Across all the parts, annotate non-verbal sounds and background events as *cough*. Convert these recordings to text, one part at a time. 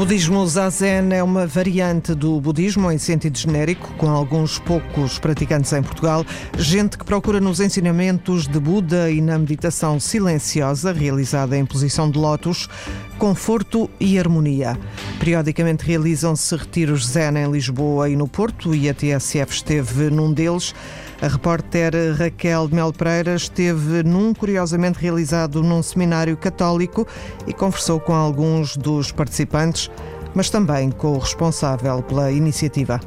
budismo zazen é uma variante do budismo em sentido genérico, com alguns poucos praticantes em Portugal, gente que procura nos ensinamentos de Buda e na meditação silenciosa realizada em posição de lótus, conforto e harmonia. Periodicamente realizam-se retiros zen em Lisboa e no Porto e a TSF esteve num deles. A repórter Raquel de Mel Pereira esteve num curiosamente realizado num seminário católico e conversou com alguns dos participantes, mas também com o responsável pela iniciativa.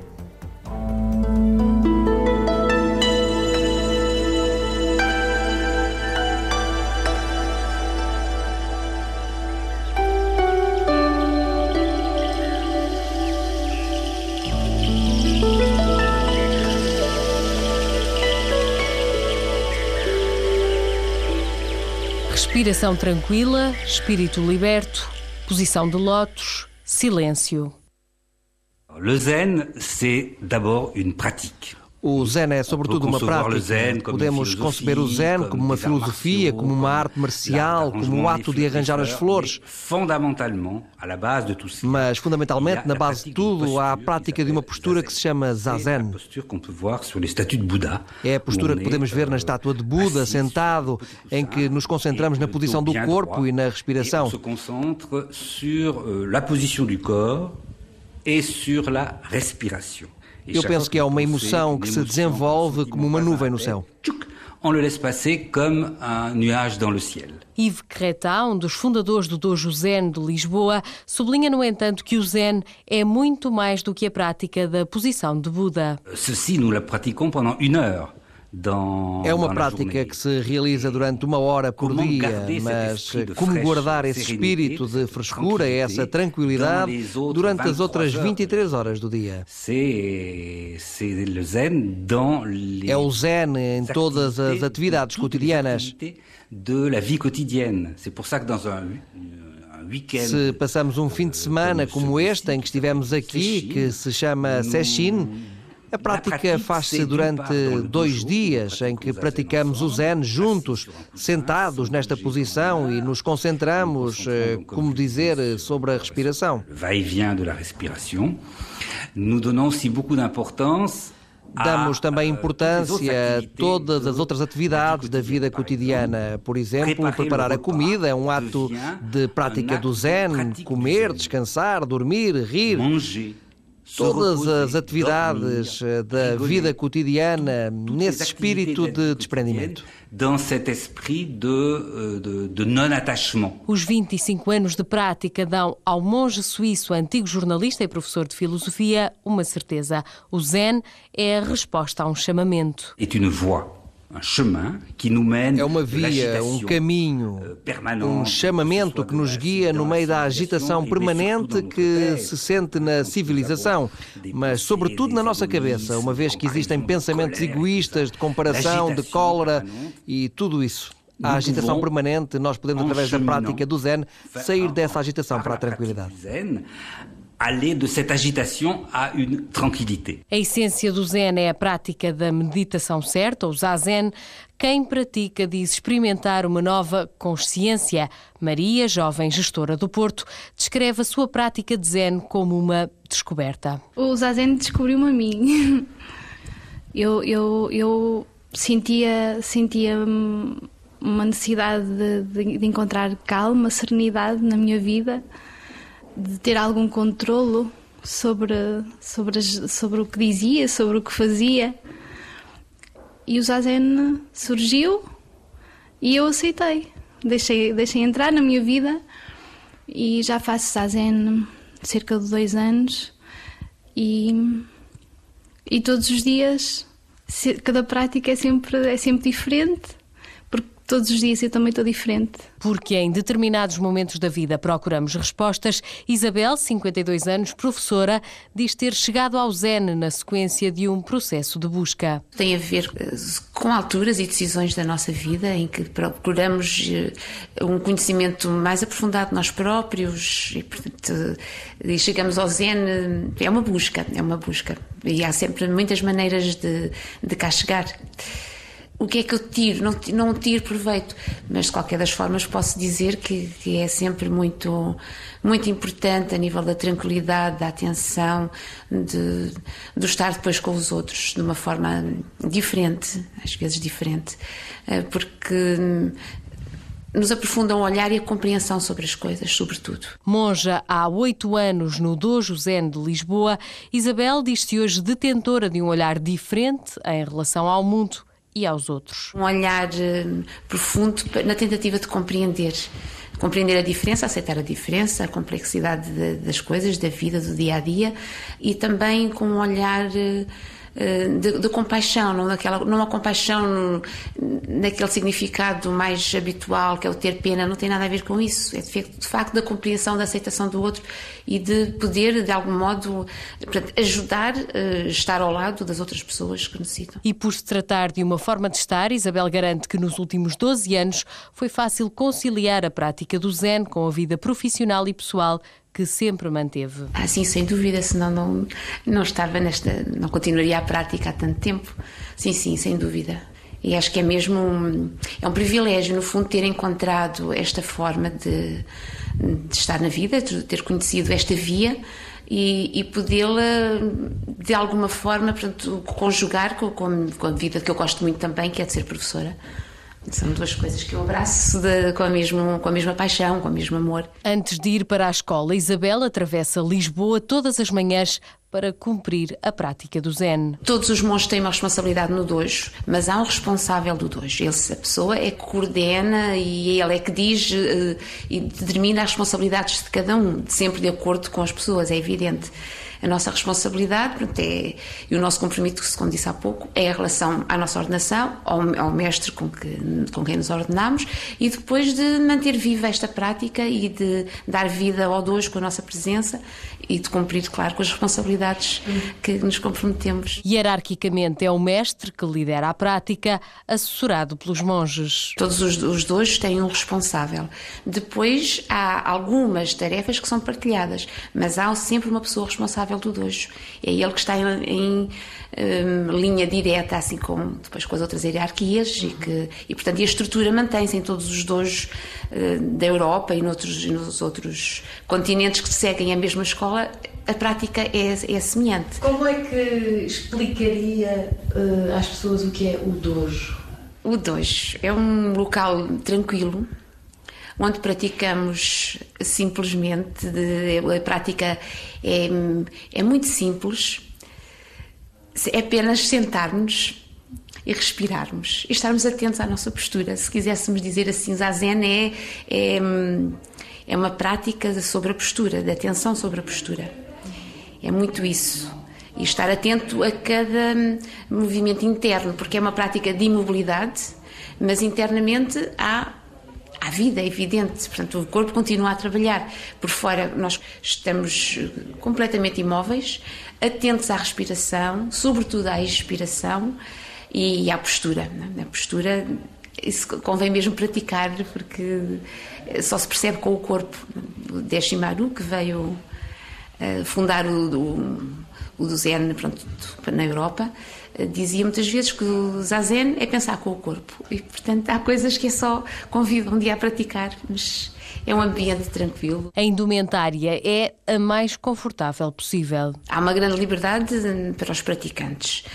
Respiração tranquila, espírito liberto, posição de lótus, silêncio. Le zen, c'est d'abord une pratique. O Zen é sobretudo uma prática. Podemos conceber o Zen como uma filosofia, como uma arte marcial, como o ato de arranjar as flores. Mas, fundamentalmente, na base de tudo, há a prática de uma postura que se chama Zazen. É a postura que podemos ver na estátua de Buda, sentado, em que nos concentramos na posição do corpo e na respiração. corps et sur la respiration. Eu penso que é uma emoção que se desenvolve como uma nuvem no céu. On le laisse passer comme un nuage dans le ciel. Yves Creta, um dos fundadores do Dojo Zen de Lisboa, sublinha, no entanto, que o Zen é muito mais do que a prática da posição de Buda. Ceci, nous la pratiquons pendant une heure. É uma prática que se realiza durante uma hora por dia, mas como guardar esse espírito de frescura, essa tranquilidade durante as outras 23 horas do dia? É o zen em todas as atividades cotidianas. Se passamos um fim de semana como este, em que estivemos aqui, que se chama Seshin, a prática faz-se durante dois dias em que praticamos o Zen juntos, sentados nesta posição e nos concentramos, como dizer, sobre a respiração. Nous donnons aussi beaucoup d'importance Damos também importância a todas as outras atividades da vida cotidiana. Por exemplo, preparar a comida é um ato de prática do Zen, comer, descansar, dormir, rir. Todas as atividades eh, da vida cotidiana nesse espírito de desprendimento. Dans cet esprit de, de, de non-attachement. Os 25 anos de prática dão ao monge suíço, antigo jornalista e professor de filosofia, uma certeza. O Zen é a resposta a um chamamento. É uma voix é uma via, um caminho, euh, um chamamento que nos guia no meio da agitação permanente que se sente na civilização, mas sobretudo na nossa cabeça, uma vez que existem pensamentos egoístas de comparação, de cólera e tudo isso. A agitação permanente, nós podemos, através da prática do Zen, sair dessa agitação para a tranquilidade aller de cette agitation à une tranquillité. A essência do Zen é a prática da meditação certa, o Zazen. Quem pratica diz experimentar uma nova consciência. Maria, jovem gestora do Porto, descreve a sua prática de Zen como uma descoberta. O Zazen descobriu-me a mim. *laughs* Eu, eu, eu sentia, sentia uma necessidade de, de, de encontrar calma, serenidade na minha vida de ter algum controlo sobre, sobre, sobre o que dizia, sobre o que fazia. E o Zazen surgiu e eu aceitei. Deixei, deixei entrar na minha vida e já faço Zazen cerca de dois anos e, e todos os dias, cada prática é sempre, é sempre diferente todos os dias eu também estou diferente. Porque em determinados momentos da vida procuramos respostas, Isabel, 52 anos, professora, diz ter chegado ao Zen na sequência de um processo de busca. Tem a ver eh, com alturas e decisões da nossa vida em que procuramos eh, um conhecimento mais aprofundado de nós próprios e, portanto, e chegamos ao Zen. É uma busca, é uma busca. E há sempre muitas maneiras de, de cá chegar. O que é que eu tiro? Não, não tiro proveito, mas de qualquer das formas posso dizer que, que, é sempre muito, muito importante a nível da tranquilidade, da atenção, de, de estar depois com os outros de uma forma diferente, às vezes diferente, eh, porque nos aprofundam o olhar e a compreensão sobre as coisas, sobretudo. Monja há oito anos no Dojo Zen de Lisboa, Isabel diz-se hoje detentora de um olhar diferente em relação ao mundo e aos outros. Um olhar eh, profundo na tentativa de compreender. Compreender a diferença, aceitar a diferença, a complexidade de, das coisas, da vida, do dia a dia e também com um olhar eh, de, de, compaixão, não, daquela, não a compaixão naquele significado mais habitual, que é o ter pena, não tem nada a ver com isso. É de, de facto da compreensão, da aceitação do outro e de poder, de algum modo, ajudar, uh, estar ao lado das outras pessoas que necessitam. E por se tratar de uma forma de estar, Isabel garante que nos últimos 12 anos foi fácil conciliar a prática do Zen com a vida profissional e pessoal que sempre manteve. Ah, sim, sem dúvida, senão não, não estava nesta, não continuaria a prática há tanto tempo. Sim, sim, sem dúvida. E acho que é mesmo um, é um privilégio, no fundo, ter encontrado esta forma de, de estar na vida, ter conhecido esta via e, e podê-la, de alguma forma, portanto, conjugar com, com a vida que eu gosto muito também, que é de ser professora. São duas coisas que eu abraço de, com, a mesmo, com a mesma paixão, com o mesmo amor. Antes de ir para a escola, Isabel atravessa Lisboa todas as manhãs para cumprir a prática do Zen. Todos os monges têm uma responsabilidade no dojo, mas há um responsável do dojo. Ele, a pessoa é que coordena e ele é que diz uh, e determina as responsabilidades de cada um, sempre de acordo com as pessoas, é evidente a nossa responsabilidade portanto, é, e o nosso compromisso, como disse há pouco, é a relação à nossa ordenação, ao, ao mestre com, que, com quem nos ordenamos e depois de manter viva esta prática e de dar vida ao dois com a nossa presença e de cumprir, claro, com as responsabilidades que nos comprometemos. Hierarquicamente é o mestre que lidera a prática, assessorado pelos monges. Todos os, os dois têm um responsável. Depois há algumas tarefas que são partilhadas, mas há sempre uma pessoa responsável do dojo. É ele que está em, em um, linha direta, assim como depois com as outras hierarquias, e, que, e portanto a estrutura mantém-se em todos os dojos uh, da Europa e noutros, nos outros continentes que seguem a mesma escola, a prática é, é semelhante. Como é que explicaria uh, às pessoas o que é o dojo? O dojo é um local tranquilo, onde praticamos simplesmente, de, a prática é, é muito simples, é apenas sentarmos e respirarmos e estarmos atentos à nossa postura. Se quiséssemos dizer assim, Zazen é, é, é uma prática sobre a postura, de atenção sobre a postura. É muito isso. E estar atento a cada movimento interno, porque é uma prática de imobilidade, mas internamente há à vida, é evidente. Portanto, o corpo continua a trabalhar. Por fora, nós estamos completamente imóveis, atentos à respiração, sobretudo à expiração e à postura. É? A postura, isso convém mesmo praticar, porque só se percebe com o corpo. O Deshimaru, que veio uh, fundar o, o, o do Zen pronto, na Europa, dizia muitas vezes que o zazen é pensar com o corpo e portanto há coisas que é só convido um dia a praticar mas é um ambiente tranquilo. A indumentária é a mais confortável possível. Há uma grande liberdade para os praticantes.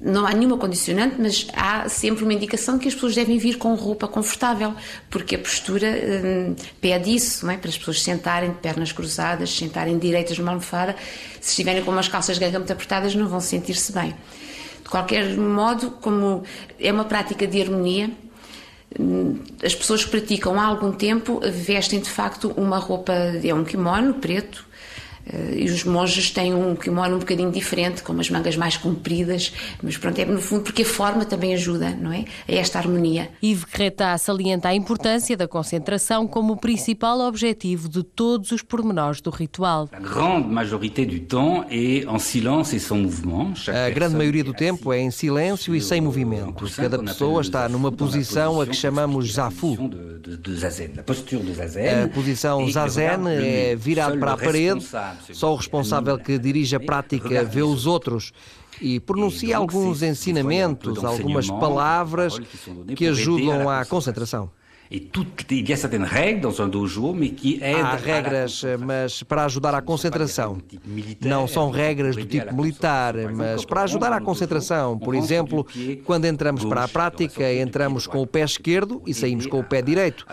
Não há nenhuma condicionante, mas há sempre uma indicação que as pessoas devem vir com roupa confortável, porque a postura hum, pede isso, não é? para as pessoas sentarem de pernas cruzadas, sentarem direitas numa almofada. Se estiverem com umas calças ganga muito apertadas, não vão sentir-se bem. De qualquer modo, como é uma prática de harmonia, as pessoas que praticam há algum tempo vestem de facto uma roupa, é um kimono preto, e os monges têm um kimono um bocadinho diferente, com umas mangas mais compridas, mas pronto, é no fundo porque a forma também ajuda, não é? A esta harmonia. Yves Creta salienta a importância da concentração como o principal objetivo de todos os pormenores do ritual. A grande maioria do tempo é em silêncio e sem movimento. A grande maioria do tempo é em silêncio e sem movimento. Cada pessoa está numa posição a que chamamos zafu. A posição zazen é virado para a parede só o responsável que dirige a prática vê os outros e pronuncia alguns ensinamentos, algumas palavras que ajudam à concentração. Et tout, il y a certaines règles dans un dojo, mais qui aident Há regras, mas para ajudar à concentração. Não são regras do tipo militar, mas para ajudar à concentração. Por exemplo, quando entramos para a prática, entramos com o pé esquerdo e saímos com o pé direito.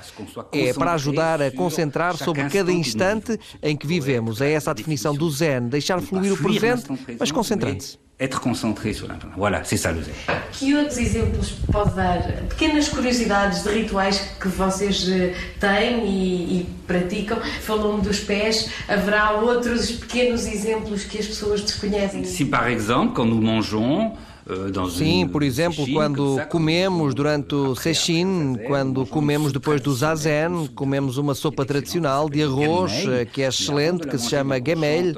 É para ajudar a concentrar sobre cada instante em que vivemos. É essa a definição do Zen, deixar fluir o presente, mas concentrando-se être concentré sur. Voilà, c'est ça le zen. Que outros exemplos pode dar? Pequenas curiosidades de rituais que vocês eh, têm e, e praticam. Falou-me dos pés. Haverá outros pequenos exemplos que as pessoas desconhecem? Si, par exemple, quand nous mangeons, euh, Sim, por exemplo, quando comemos durante o sesshin, quando comemos depois do zazen, comemos uma sopa tradicional de arroz eh, que é excelente, que se chama gemel.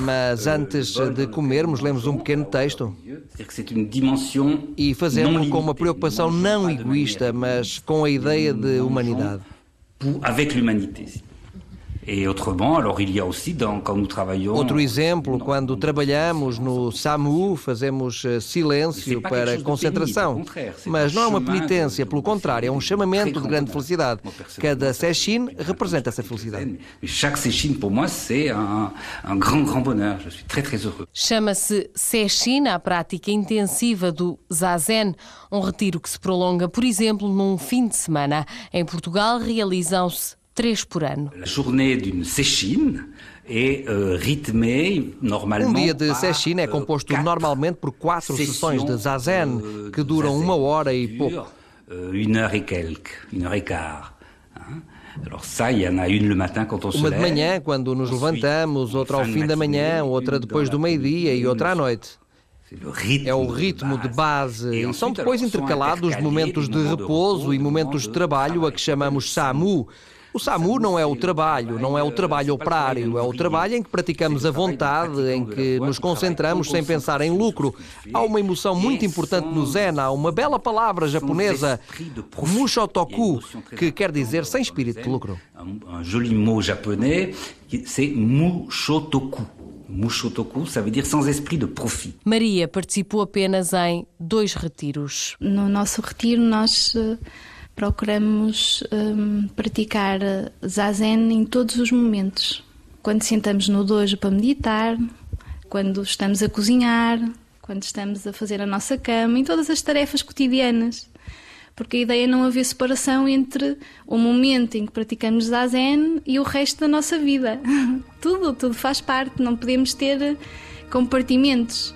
Mas antes de comermos, lemos um pequeno texto e fazemos com uma preocupação não egoísta, mas com a ideia de humanidade. Avec l'humanité. Outro exemplo, quando trabalhamos no SAMU, fazemos eh, silêncio para concentração. Mas não é uma penitência, pelo contrário, é um chamamento de grande felicidade. Cada session representa essa felicidade. Chaque para mim, é um grande, grande bonheur. Eu estou très, très heureux. Chama-se session, a prática intensiva do Zazen, um retiro que se prolonga, por exemplo, num fim de semana. Em Portugal, realizam-se três por ano. A journée d'une séchine é uh, rythmée normalmente. Um dia de sesshin é composto normalmente por quatro sessões de zazen que duram uma hora e pouco. Une heure et quelque, une heure et quart. Uma de manhã, quando nos levantamos, outra ao fim da manhã, outra depois do meio-dia e outra à noite. É o ritmo de base. E são depois intercalados momentos de repouso e momentos de trabalho a que chamamos SAMU, o SAMU não é o trabalho, não é o trabalho operário, é o trabalho em que praticamos a vontade, em que nos concentramos sem pensar em lucro. Há uma emoção muito importante no Zen, há uma bela palavra japonesa, mushotoku, que quer dizer sem espírito de lucro. Um joli mot japonês, c'est mushotoku. Mushotoku, ça veut dire sans esprit de profit. Maria participou apenas em dois retiros. No nosso retiro, nós eh, procuramos um, praticar zazen em todos os momentos. Quando sentamos no dojo para meditar, quando estamos a cozinhar, quando estamos a fazer a nossa cama, em todas as tarefas cotidianas. Porque a ideia é não haver separação entre o momento em que praticamos zazen e o resto da nossa vida. *laughs* tudo, tudo faz parte, não podemos ter compartimentos.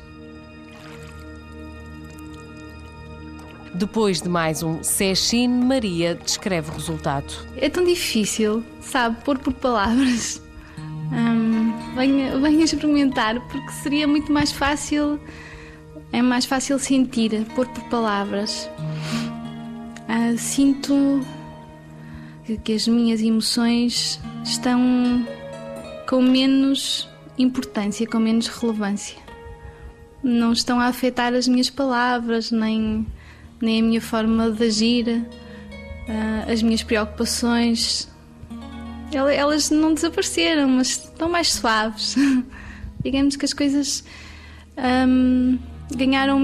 Depois de mais um session, Maria descreve o resultado. É tão difícil, sabe, pôr por palavras. Hum, venha, venha experimentar, porque seria muito mais fácil, é mais fácil sentir, pôr por palavras. Ah, sinto que as minhas emoções estão com menos importância, com menos relevância. Não estão a afetar as minhas palavras, nem nem a minha forma de agir, uh, as minhas preocupações. Elas não desapareceram, mas estão mais suaves. *laughs* Digamos que as coisas. Um, ganharam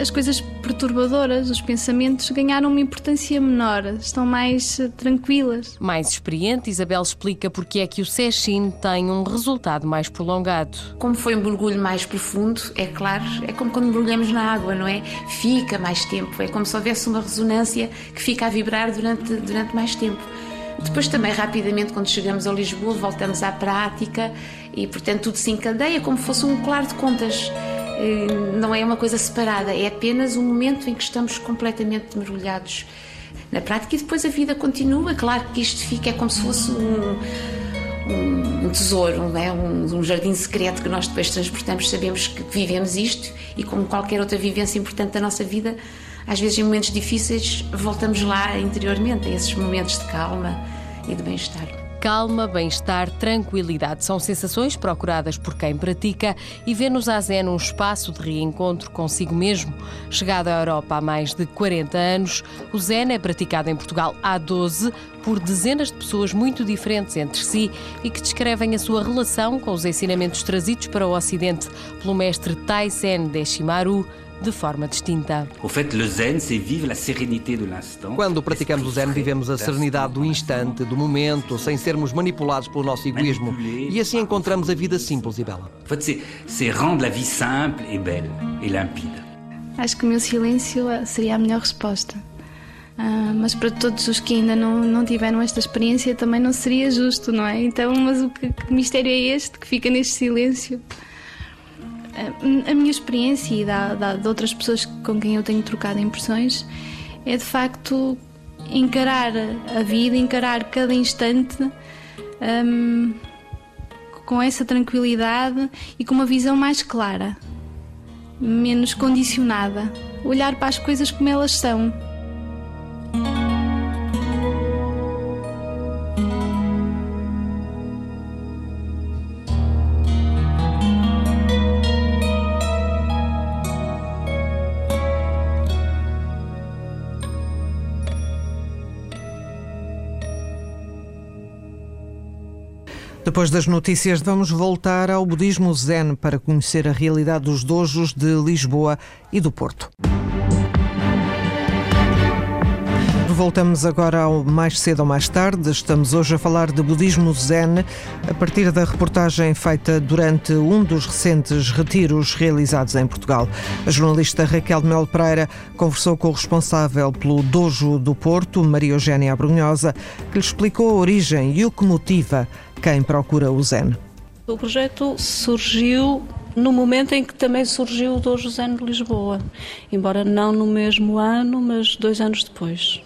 as coisas perturbadoras, os pensamentos ganharam uma importância menor, estão mais eh, tranquilas. Mais experiente, Isabel explica porque é que o Seshin tem um resultado mais prolongado. Como foi um mergulho mais profundo, é claro, é como quando mergulhamos na água, não é? Fica mais tempo, é como se houvesse uma ressonância que fica a vibrar durante, durante mais tempo. Depois também rapidamente quando chegamos a Lisboa voltamos à prática e portanto tudo se encadeia como fosse um claro de contas. Eh, não é uma coisa separada, é apenas um momento em que estamos completamente mergulhados na prática e depois a vida continua. Claro que isto fica, é como se fosse um, um, tesouro, é? Um, um, jardim secreto que nós depois transportamos, sabemos que vivemos isto e, como qualquer outra vivência importante da nossa vida, às vezes em momentos difíceis voltamos lá interiormente, a esses momentos de calma e de bem-estar. Calma, bem-estar, tranquilidade são sensações procuradas por quem pratica e vê no Zazen um espaço de reencontro consigo mesmo. Chegado à Europa há mais de 40 anos, o Zen é praticado em Portugal há 12 por dezenas de pessoas muito diferentes entre si e que descrevem a sua relação com os ensinamentos trazidos para o Ocidente pelo mestre Taisen Deshimaru de forma distinta. Quando praticamos o Zen, vivemos a serenidade do instante, do momento, sem sermos manipulados pelo nosso egoísmo. E assim encontramos a vida simples e bela. C'est rendre la vie simple et belle et limpide. Acho que o meu silêncio seria a melhor resposta. Uh, mas para todos os que ainda não, não tiveram esta experiência também não seria justo, não é? Então, mas o que, que mistério é este que fica neste silêncio? A minha experiência e da, da, de outras pessoas com quem eu tenho trocado impressões é de facto encarar a vida, encarar cada instante um, com essa tranquilidade e com uma visão mais clara, menos condicionada. Olhar para as coisas como elas são. Depois das notícias, vamos voltar ao budismo zen para conhecer a realidade dos dojos de Lisboa e do Porto. Voltamos agora ao mais cedo ou mais tarde. Estamos hoje a falar de budismo zen a partir da reportagem feita durante um dos recentes retiros realizados em Portugal. A jornalista Raquel Mel Pereira conversou com o responsável pelo Dojo do Porto, Maria Eugénia Abrunhosa, que lhe explicou a origem e o que motiva quem procura o Zen. O projeto surgiu no momento em que também surgiu o Dojo Zen de Lisboa, embora não no mesmo ano, mas dois anos depois.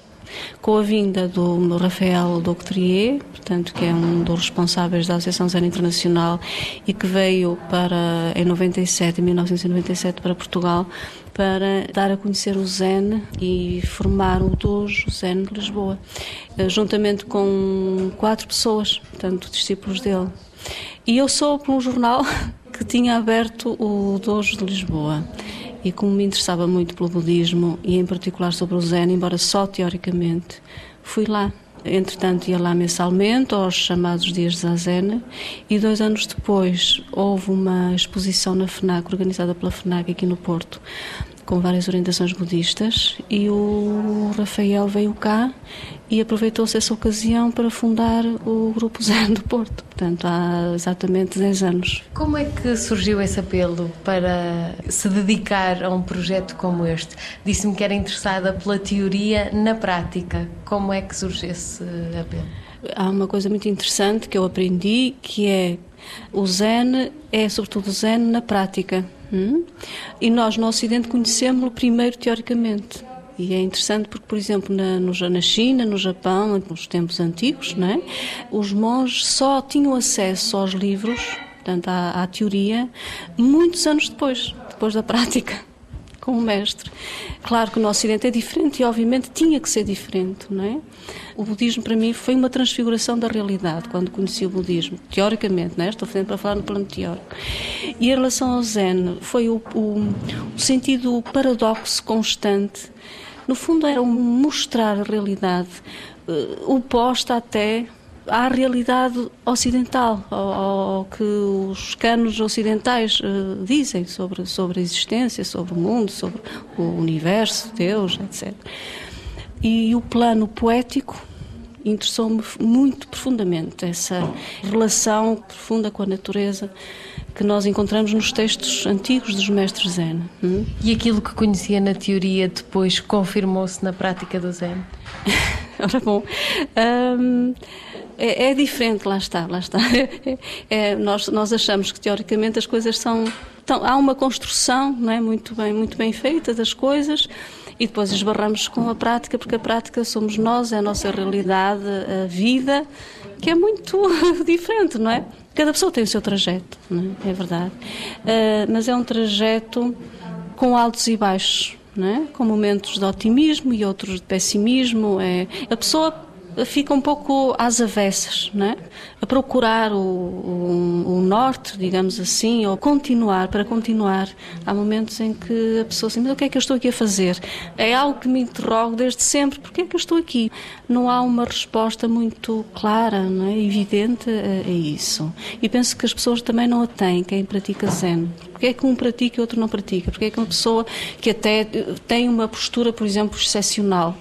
Com a vinda do Rafael Doctrier, portanto, que é um dos responsáveis da Associação Zen Internacional e que veio para, em 97, em 1997 para Portugal, para dar a conhecer o Zen e formar o Dojo Zen de Lisboa, eh, juntamente com quatro pessoas, portanto, discípulos dele. E eu sou por um jornal *laughs* que tinha aberto o Dojo de Lisboa. E como me interessava muito pelo budismo e em particular sobre o Zen, embora só teoricamente, fui lá. Entretanto, ia lá mensalmente, aos chamados Dias de Zazen, e dois anos depois houve uma exposição na FNAC, organizada pela FNAC aqui no Porto, com várias orientações budistas, e o Rafael veio cá e aproveitou-se essa ocasião para fundar o Grupo Zen do Porto, portanto, há exatamente 10 anos. Como é que surgiu esse apelo para se dedicar a um projeto como este? Disse-me que era interessada pela teoria na prática. Como é que surgiu esse apelo? Há uma coisa muito interessante que eu aprendi, que é o Zen é sobretudo Zen na prática. Hum? E nós no Ocidente conhecemos-lo primeiro teoricamente. E é interessante porque, por exemplo, na, na China, no Japão, nos tempos antigos, não é? os monges só tinham acesso aos livros, portanto, à, à teoria, muitos anos depois, depois da prática com o mestre. Claro que no Ocidente é diferente e, obviamente, tinha que ser diferente, não é? O budismo, para mim, foi uma transfiguração da realidade quando conheci o budismo, teoricamente, não é? Estou fazendo para falar no plano teórico. E em relação ao Zen, foi o, o, o sentido paradoxo constante no fundo, era mostrar a realidade uh, oposta até à realidade ocidental, ao, ao que os canos ocidentais uh, dizem sobre, sobre a existência, sobre o mundo, sobre o universo, Deus, etc. E o plano poético interessou-me muito profundamente, essa relação profunda com a natureza que nós encontramos nos textos antigos dos mestres Zen. Hum? E aquilo que conhecia na teoria depois confirmou-se na prática do Zen? *laughs* Ora bom, hum, é, é, diferente, lá está, lá está. *laughs* É, nós, nós achamos que teoricamente as coisas são. Então, há uma construção não é, muito, bem, muito bem feita das coisas e depois esbarramos com a prática, porque a prática somos nós, é a nossa realidade, a vida, que é muito *laughs* diferente, não é? Cada pessoa tem o seu trajeto, é? é? verdade. Uh, mas é um trajeto com altos e baixos, é? com momentos de otimismo e outros de pessimismo. É, a pessoa fica um pouco às avessas, né? a procurar o, o, o, norte, digamos assim, ou continuar, para continuar. Há momentos em que a pessoa diz, mas o que é que eu estou aqui a fazer? É algo que me interrogo desde sempre, porque é que eu estou aqui? Não há uma resposta muito clara, não é? evidente a, a isso. E penso que as pessoas também não a têm, quem pratica Zen. Porque é que um pratica e outro não pratica? Porque é que uma pessoa que até tem uma postura, por exemplo, excepcional,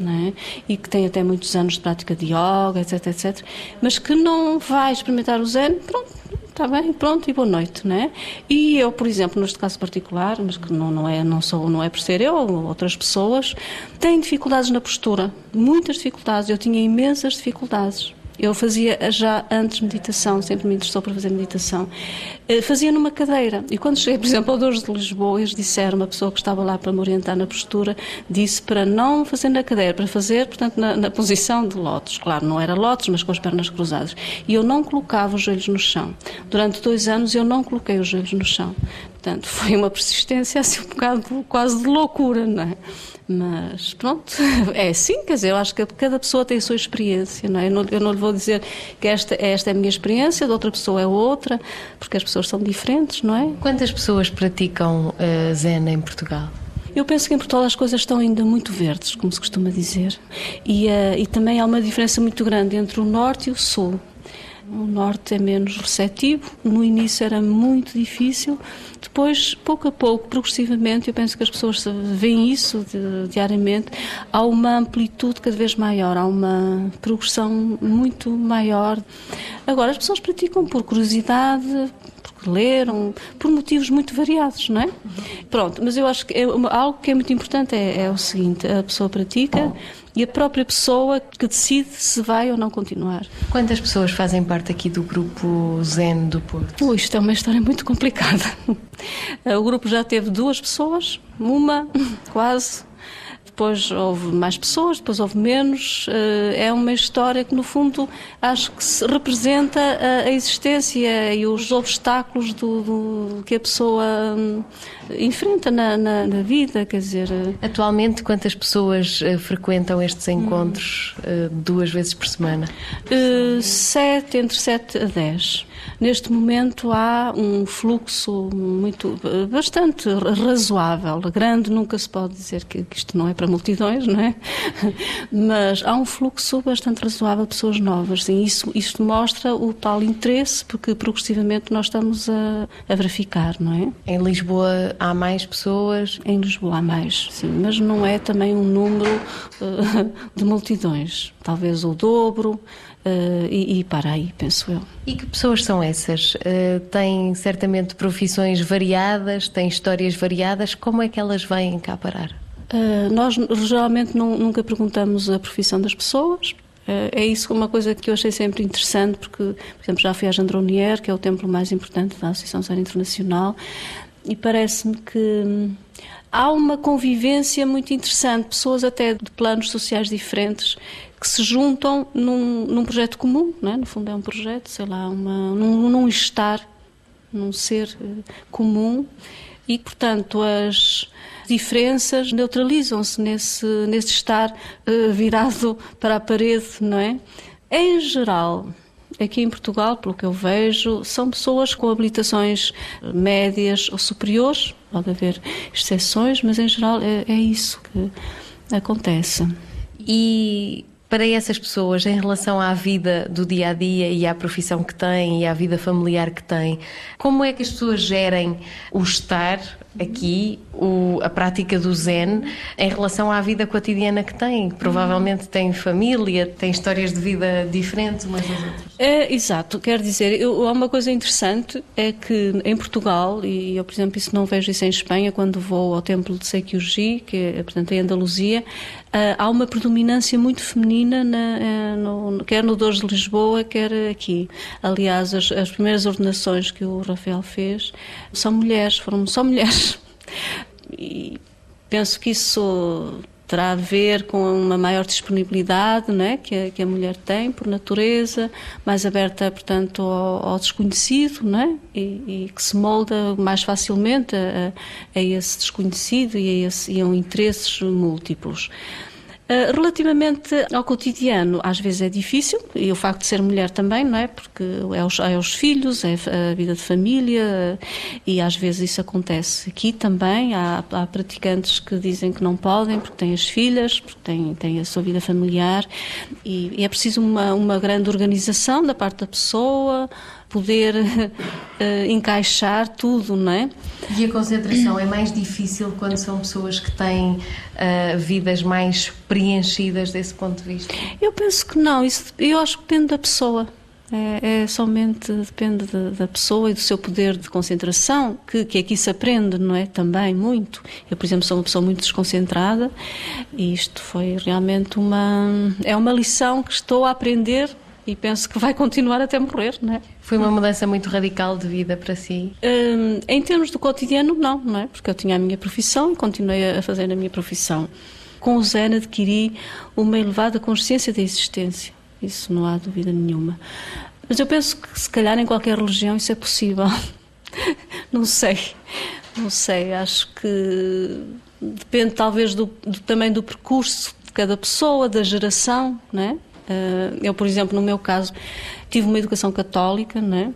é? e que tem até muitos anos de prática de yoga, etc, etc, mas que não vai experimentar o Zen, pronto, está bem, pronto e boa noite, né? E eu, por exemplo, neste caso particular, mas que não, não é não sou não é por ser eu, outras pessoas têm dificuldades na postura, muitas dificuldades. Eu tinha imensas dificuldades. Eu fazia já antes meditação, sempre me interessou para fazer meditação. Eh, fazia numa cadeira. E quando cheguei, por exemplo, ao Dores de Lisboa, eles disseram, uma pessoa que estava lá para me orientar na postura, disse para não fazer na cadeira, para fazer, portanto, na, na posição de lótus. Claro, não era lótus, mas com as pernas cruzadas. E eu não colocava os joelhos no chão. Durante dois anos eu não coloquei os joelhos no chão. Portanto, *laughs* foi uma persistência assim um bocado quase de loucura, não é? Mas pronto, *laughs* é assim, quer dizer, eu acho que cada pessoa tem a sua experiência, não é? Eu não, eu não lhe vou dizer que esta, esta é a minha experiência, de outra pessoa é outra, porque as pessoas são diferentes, não é? Quantas pessoas praticam uh, Zen em Portugal? Eu penso que em Portugal as coisas estão ainda muito verdes, como se costuma dizer, e, uh, e também há uma diferença muito grande entre o Norte e o Sul. O norte é menos receptivo, no início era muito difícil, depois, pouco a pouco, progressivamente, eu penso que as pessoas veem isso de, diariamente, há uma amplitude cada vez maior, há uma progressão muito maior. Agora, as pessoas praticam por curiosidade, porque leram, por motivos muito variados, não é? Pronto, mas eu acho que é, algo que é muito importante é, é o seguinte: a pessoa pratica e a própria pessoa que decide se vai ou não continuar. Quantas pessoas fazem parte aqui do grupo Zen do Porto? Isto é uma história muito complicada. *laughs* O grupo já teve duas pessoas, uma *laughs* quase, depois houve mais pessoas, depois houve menos. Eh, é uma história que, no fundo, acho que representa a existência e os obstáculos do, do que a pessoa hum, enfrenta na, na, na, vida, quer dizer... Eh, Atualmente, quantas pessoas uh, frequentam estes encontros uh, duas vezes por semana? Sete, entre sete a dez. Neste momento há um fluxo muito, bastante razoável, grande, nunca se pode dizer que, que isto não é para multidões, não é? *laughs* Mas há um fluxo bastante razoável de pessoas novas e isso, isso mostra o tal interesse, porque progressivamente nós estamos a, a verificar, não é? Em Lisboa há mais pessoas? Em Lisboa há mais, sim, mas não é também um número uh, *laughs* de multidões, talvez o dobro. Uh, e, e, para aí, penso eu. E que pessoas são essas? Uh, têm certamente profissões variadas, têm histórias variadas, como é que elas vêm cá parar? Uh, nós geralmente não, nunca perguntamos a profissão das pessoas, é isso uma coisa que eu achei sempre interessante, porque, por exemplo, já fui a Gendronier, que é o templo mais importante da Associação Séria Internacional, e parece-me que hum, há uma convivência muito interessante, pessoas até de planos sociais diferentes que se juntam num, num projeto comum, é? no fundo é um projeto, sei lá, uma, num, num estar, num ser uh, comum e, portanto, as diferenças neutralizam-se nesse, nesse estar uh, virado *laughs* para a parede, não é? Em geral, aqui em Portugal, pelo que eu vejo, são pessoas com habilitações médias ou superiores, pode haver exceções, mas em geral é, é isso que acontece. E para essas pessoas, em relação à vida do dia a dia e à profissão que têm e à vida familiar que têm, como é que as pessoas gerem o estar aqui o, a prática do Zen em relação à vida cotidiana que tem. Provavelmente tem família, tem histórias de vida diferentes umas das outras. É, exato, quer dizer, eu, há uma coisa interessante, é que em Portugal, e eu, por exemplo, isso não vejo isso em Espanha, quando vou ao templo de Sekyuji, que é, portanto, em Andaluzia, uh, há uma predominância muito feminina, na, uh, no, quer no Dores de Lisboa, quer aqui. Aliás, as, as primeiras ordenações que o Rafael fez são mulheres, foram só mulheres. E penso que isso terá a ver com uma maior disponibilidade né, que, a, que a mulher tem por natureza, mais aberta, portanto, ao, ao desconhecido né, e, e, que se molda mais facilmente a, a esse desconhecido e a, esse, e a interesses múltiplos. Uh, relativamente ao cotidiano, às vezes é difícil, e o facto de ser mulher também, não é? Porque é os, é os filhos, é a vida de família, e às vezes isso acontece. Aqui também há, há praticantes que dizem que não podem porque têm as filhas, porque têm, têm a sua vida familiar, e, e é preciso uma, uma grande organização da parte da pessoa, poder uh, *laughs* encaixar tudo, não é? E a concentração é mais difícil quando são pessoas que têm uh, vidas mais preenchidas desse ponto de vista? Eu penso que não, isso, eu acho que depende da pessoa. É, é, somente depende de, da pessoa e do seu poder de concentração, que, que aqui se aprende, não é? Também muito. Eu, por exemplo, sou uma pessoa muito desconcentrada e isto foi realmente uma. É uma lição que estou a aprender e penso que vai continuar até morrer, não é? Foi uma mudança muito radical de vida para si? Hum, em termos do cotidiano, não, não é? Porque eu tinha a minha profissão e continuei a fazer a minha profissão. Com o Zen adquiri uma elevada consciência da existência, isso não há dúvida nenhuma. Mas eu penso que se calhar em qualquer religião isso é possível. *laughs* não sei, não sei, acho que depende talvez do, do, também do percurso de cada pessoa, da geração, não é? Eh, eu, por exemplo, no meu caso, tive uma educação católica, né?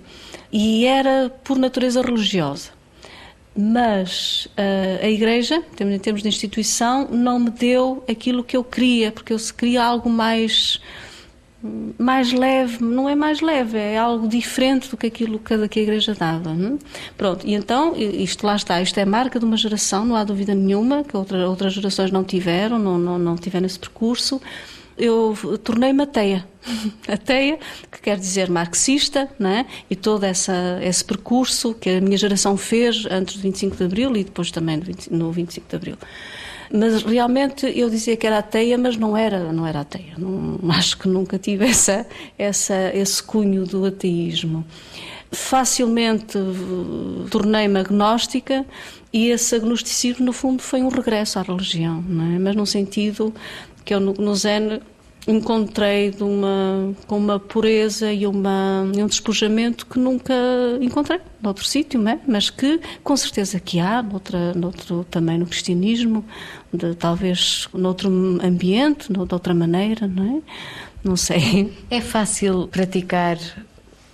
E era por natureza religiosa. Mas uh, a Igreja, em termos de instituição, não me deu aquilo que eu queria, porque eu queria algo mais mais leve, não é mais leve, é algo diferente do que aquilo que a Igreja dava. Não? Pronto, e então, isto lá está, isto é marca de uma geração, não há dúvida nenhuma, que outra, outras gerações não tiveram, não, não, não tiveram esse percurso eu tornei-me ateia. *laughs* ateia, que quer dizer marxista, né? e todo essa, esse percurso que a minha geração fez antes do 25 de Abril e depois também no 25 de Abril. Mas realmente eu dizia que era ateia, mas não era, não era ateia. Não, *laughs* acho que nunca tive essa, essa, esse cunho do ateísmo. Facilmente eh, tornei-me agnóstica e esse agnosticismo, no fundo, foi um regresso à religião, não é? mas num sentido que eu no, Zen encontrei uma, com uma pureza e, uma, um despojamento que nunca encontrei noutro sítio, é? mas que com certeza que há, noutra, noutro, também no cristianismo, de, talvez noutro ambiente, de outra maneira, não é? Não sei. É fácil praticar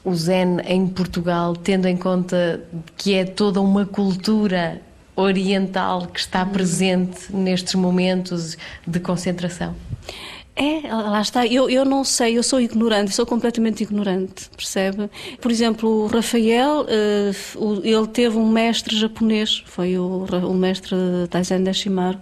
o Zen em Portugal, tendo em conta que é toda uma cultura oriental que está presente nestes momentos de concentração? É, lá está. Eu, eu não sei, eu sou ignorante, sou completamente ignorante, percebe? Por exemplo, o Rafael, uh, ele teve um mestre japonês, foi o, o mestre Taizen Deshimaru, uh,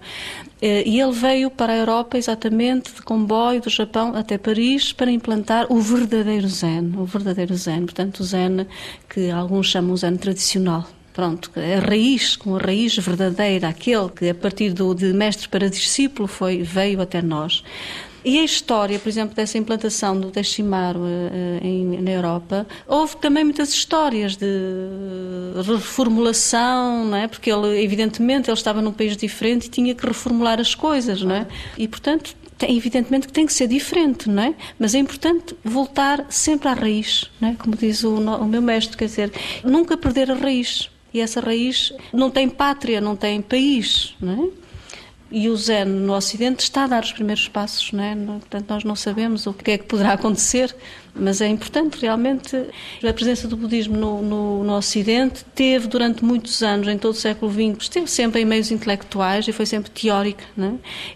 e ele veio para a Europa exatamente de comboio do Japão até Paris para implantar o verdadeiro Zen, o verdadeiro Zen, portanto o Zen que alguns chamam Zen tradicional pronto, a raiz, com a raiz verdadeira, aquele que a partir do, de mestre para discípulo foi, veio até nós. E a história, por exemplo, dessa implantação do Deshimaru uh, em, na Europa, houve também muitas histórias de reformulação, não é? Porque ele, evidentemente, ele estava num país diferente e tinha que reformular as coisas, não é? E, portanto, tem, evidentemente que tem que ser diferente, não é? Mas é importante voltar sempre à raiz, não é? Como diz o, o meu mestre, quer dizer, nunca perder a raiz e essa raiz não tem pátria, não tem país, não é? E o Zen no Ocidente está a dar os primeiros passos, não é? Portanto, nós não sabemos o que é que poderá acontecer, mas é importante realmente. A presença do budismo no, no, no Ocidente teve durante muitos anos, em todo o século XX, esteve sempre em meios intelectuais e foi sempre teórica, é?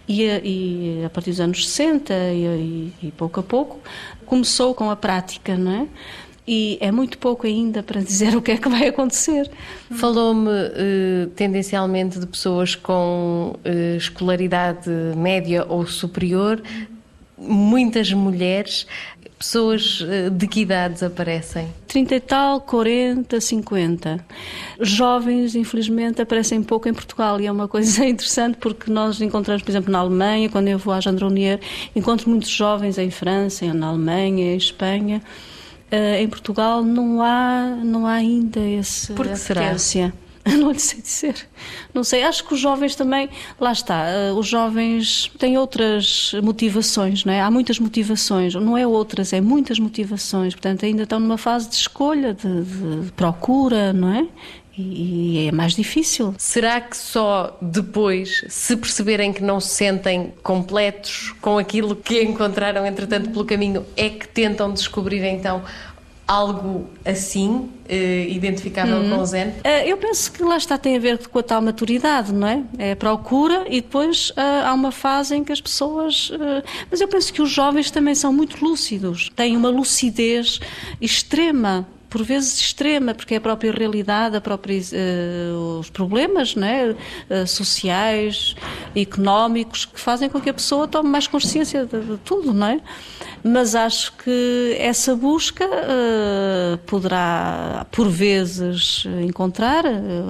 E, e a partir dos anos 60 e, e, e pouco a pouco começou com a prática, não é? E é muito pouco ainda para dizer *laughs* o que é que vai acontecer. Falou-me uh, tendencialmente de pessoas com uh, escolaridade média ou superior, muitas mulheres. Pessoas uh, de que idades aparecem? 30 e tal, 40, 50. Jovens, infelizmente, aparecem pouco em Portugal e é uma coisa *laughs* interessante porque nós encontramos, por exemplo, na Alemanha, quando eu vou à Gendronier, encontro muitos jovens em França, na Alemanha, em Espanha em Portugal não há, não há ainda esse Por que será? *laughs* Não lhe sei dizer. Não sei. Acho que os jovens também, lá está, uh, os jovens têm outras motivações, não é? Há muitas motivações, não é outras, é muitas motivações. Portanto, ainda estão numa fase de escolha, de, de procura, não é? E, é mais difícil. Será que só depois, se perceberem que não se sentem completos com aquilo que encontraram, entretanto, pelo caminho, é que tentam descobrir então algo assim, eh, identificável uhum. com o Zen? Uh, eu penso que lá está, tem a ver com a tal maturidade, não é? É a procura e depois uh, há uma fase em que as pessoas. Mas eu penso que os jovens também são muito lúcidos, têm uma lucidez extrema por vezes extrema, porque é a própria realidade, a própria, uh, os problemas né, uh, sociais, económicos, que fazem com que a pessoa tome mais consciência de, de tudo, não é? Mas acho que essa busca uh, poderá, por vezes, encontrar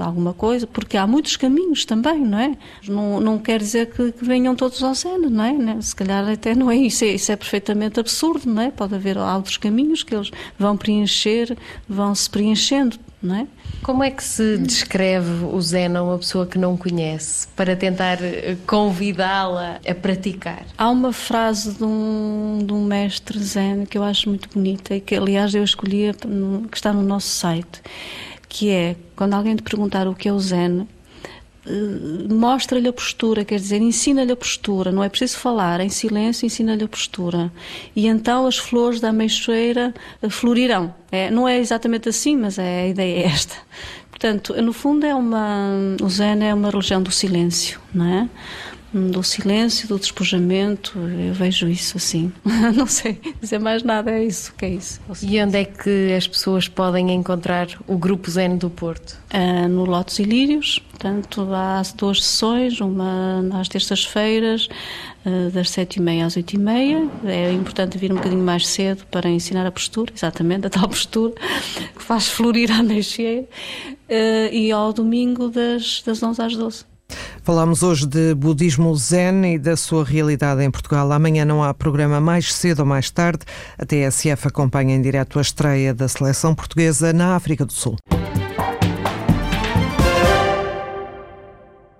alguma coisa, porque há muitos caminhos também, não é? Não, não quer dizer que, que venham todos ao Zen, não é? Né? Se calhar até não é isso, é, isso é perfeitamente absurdo, não é? Pode haver outros caminhos que eles vão preencher vão se preenchendo, é? Como é que se descreve o Zen a uma pessoa que não conhece, para tentar eh, convidá-la a praticar? Há uma frase de um, de um mestre Zen que eu acho muito bonita e que, aliás, eu escolhi, que está no nosso site, que é, quando alguém te perguntar o que é o Zen, mostra-lhe a postura, quer dizer, ensina-lhe a postura, não é preciso falar, em silêncio ensina-lhe a postura. E então as flores da ameixoeira eh, florirão. É, não é exatamente assim, mas é, a ideia é esta. Portanto, no fundo é uma, o Zen é uma religião do silêncio, não é? Do silêncio, do despojamento, eu vejo isso assim. *laughs* Não sei dizer mais nada, é isso que é isso. E onde é que as pessoas podem encontrar o Grupo Zen do Porto? Uh, no Lotos e Lírios, portanto há duas sessões, uma às terças-feiras, uh, das sete e meia às oito e meia. É importante vir um bocadinho mais cedo para ensinar a postura, exatamente, a tal postura que faz florir a mexer, uh, e ao domingo das, das 11 às 12. Falámos hoje de budismo zen e da sua realidade em Portugal. Amanhã não há programa mais cedo ou mais tarde. A TSF acompanha em direto a estreia da seleção portuguesa na África do Sul.